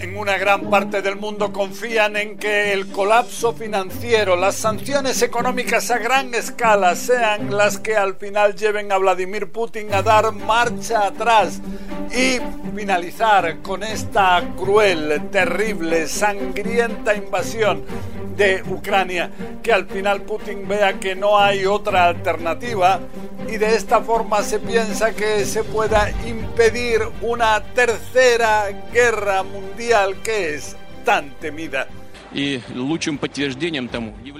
en una gran parte del mundo confían en que el colapso financiero, las sanciones económicas a gran escala sean las que al final lleven a Vladimir Putin a dar marcha atrás y finalizar con esta cruel, terrible, sangrienta invasión de Ucrania, que al final Putin vea que no hay otra alternativa y de esta forma se piensa que se pueda impedir una tercera guerra mundial que es tan temida.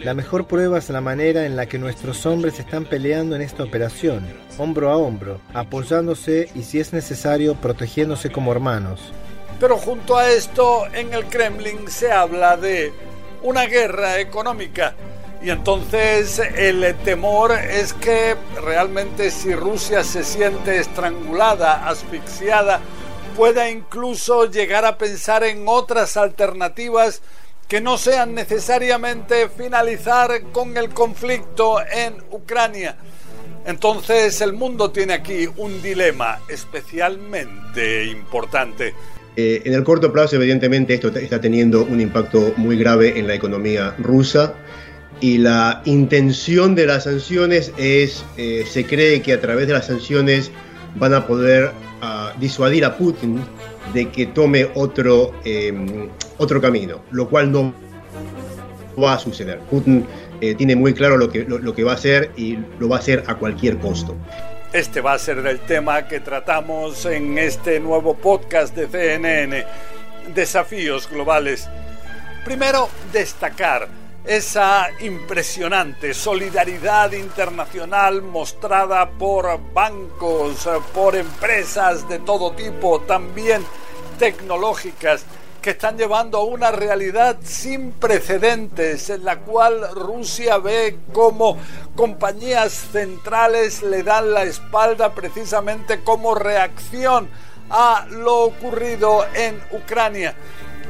La mejor prueba es la manera en la que nuestros hombres están peleando en esta operación, hombro a hombro, apoyándose y si es necesario protegiéndose como hermanos. Pero junto a esto, en el Kremlin se habla de una guerra económica. Y entonces el temor es que realmente si Rusia se siente estrangulada, asfixiada, pueda incluso llegar a pensar en otras alternativas que no sean necesariamente finalizar con el conflicto en Ucrania. Entonces el mundo tiene aquí un dilema especialmente importante. Eh, en el corto plazo, evidentemente, esto está teniendo un impacto muy grave en la economía rusa y la intención de las sanciones es, eh, se cree que a través de las sanciones van a poder ah, disuadir a Putin de que tome otro, em, otro camino, lo cual no va a suceder. Putin eh, tiene muy claro lo que, lo que va a hacer y lo va a hacer a cualquier costo. Este va a ser el tema que tratamos en este nuevo podcast de CNN, Desafíos Globales. Primero, destacar esa impresionante solidaridad internacional mostrada por bancos, por empresas de todo tipo, también tecnológicas, que están llevando a una realidad sin precedentes en la cual Rusia ve como compañías centrales le dan la espalda precisamente como reacción a lo ocurrido en Ucrania.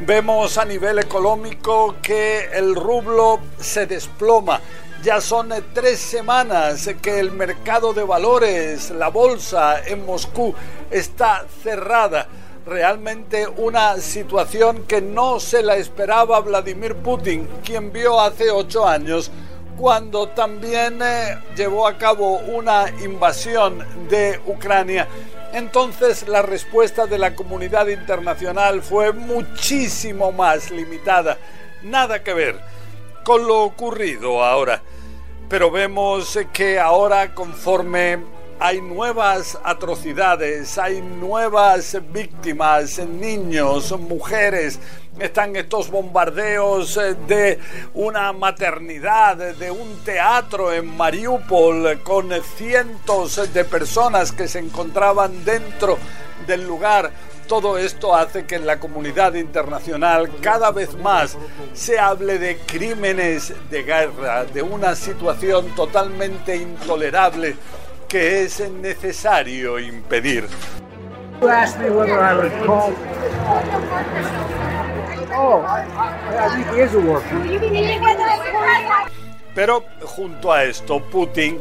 Vemos a nivel económico que el rublo se desploma. Ya son tres semanas que el mercado de valores, la bolsa en Moscú, está cerrada realmente una situación que no se la esperaba Vladimir Putin, quien vio hace ocho años cuando también eh, llevó a cabo una invasión de Ucrania. Entonces la respuesta de la comunidad internacional fue muchísimo más limitada. Nada que ver con lo ocurrido ahora. Pero vemos que ahora conforme hay nuevas atrocidades, hay nuevas víctimas, niños, mujeres. Están estos bombardeos eh, de una maternidad, de un teatro en Mariupol con cientos de personas que se encontraban dentro del lugar. Todo esto hace que en la comunidad internacional cada vez más se hable de crímenes de guerra, de una situación totalmente intolerable que es necesario impedir. Pero junto a esto, Putin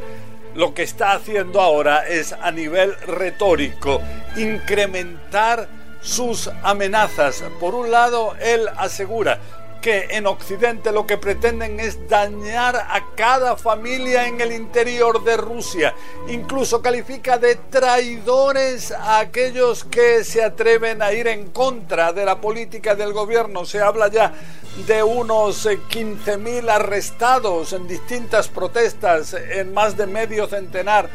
lo que está haciendo ahora es a nivel retórico incrementar sus amenazas. Por un lado, él asegura que en Occidente lo que pretenden es dañar a cada familia en el interior de Rusia. Incluso califica de traidores a aquellos que se atreven a ir en contra de la política del gobierno. Se habla ya de unos 15.000 arrestados en distintas protestas en más de medio centenar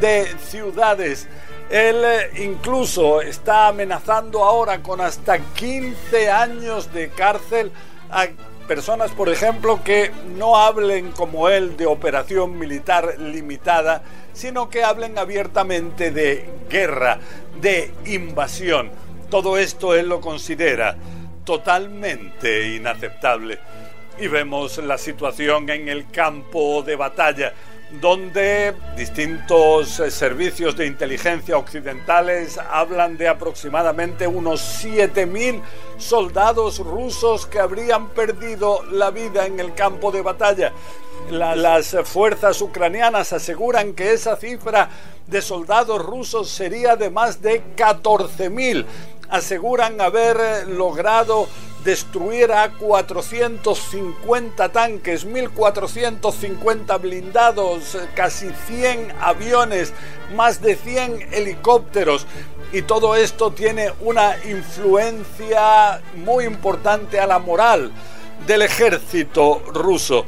de ciudades. Él eh, incluso está amenazando ahora con hasta 15 años de cárcel a personas, por ejemplo, que no hablen como él de operación militar limitada, sino que hablen abiertamente de guerra, de invasión. Todo esto él lo considera totalmente inaceptable. Y vemos la situación en el campo de batalla donde distintos eh, servicios de inteligencia occidentales hablan de aproximadamente unos 7.000 soldados rusos que habrían perdido la vida en el campo de batalla. las fuerzas ucranianas aseguran que esa cifra de soldados rusos sería de más de 14.000. aseguran haber logrado destruir a 450 tanques, 1450 blindados, casi 100 aviones, más de 100 helicópteros. Y todo esto tiene una influencia muy importante a la moral del ejército ruso.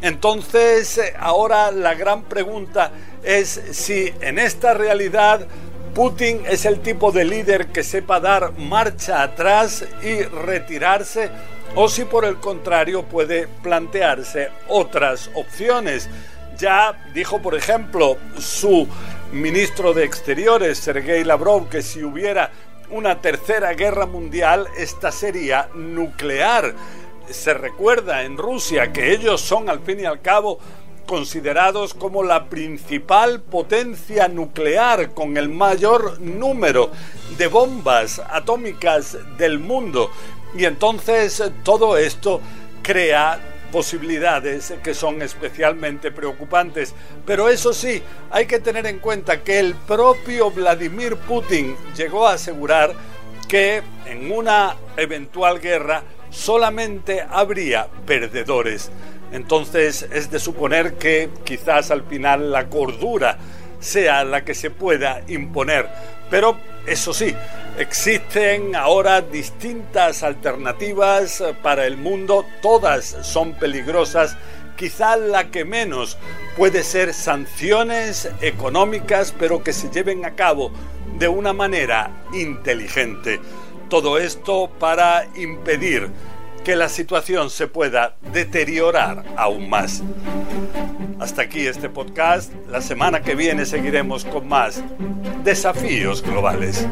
Entonces, ahora la gran pregunta es si en esta realidad Putin es el tipo de líder que sepa dar marcha atrás y retirarse o si por el contrario puede plantearse otras opciones. Ya dijo, por ejemplo, su ministro de Exteriores, Sergei Lavrov, que si hubiera una tercera guerra mundial, esta sería nuclear. Se recuerda en Rusia que ellos son al fin y al cabo considerados como la principal potencia nuclear con el mayor número de bombas atómicas del mundo. Y entonces todo esto crea posibilidades que son especialmente preocupantes. Pero eso sí, hay que tener en cuenta que el propio Vladimir Putin llegó a asegurar que en una eventual guerra solamente habría perdedores. Entonces es de suponer que quizás al final la cordura sea la que se pueda imponer. Pero eso sí, existen ahora distintas alternativas para el mundo, todas son peligrosas. Quizá la que menos puede ser sanciones económicas, pero que se lleven a cabo de una manera inteligente. Todo esto para impedir que la situación se pueda deteriorar aún más. Hasta aquí este podcast. La semana que viene seguiremos con más desafíos globales.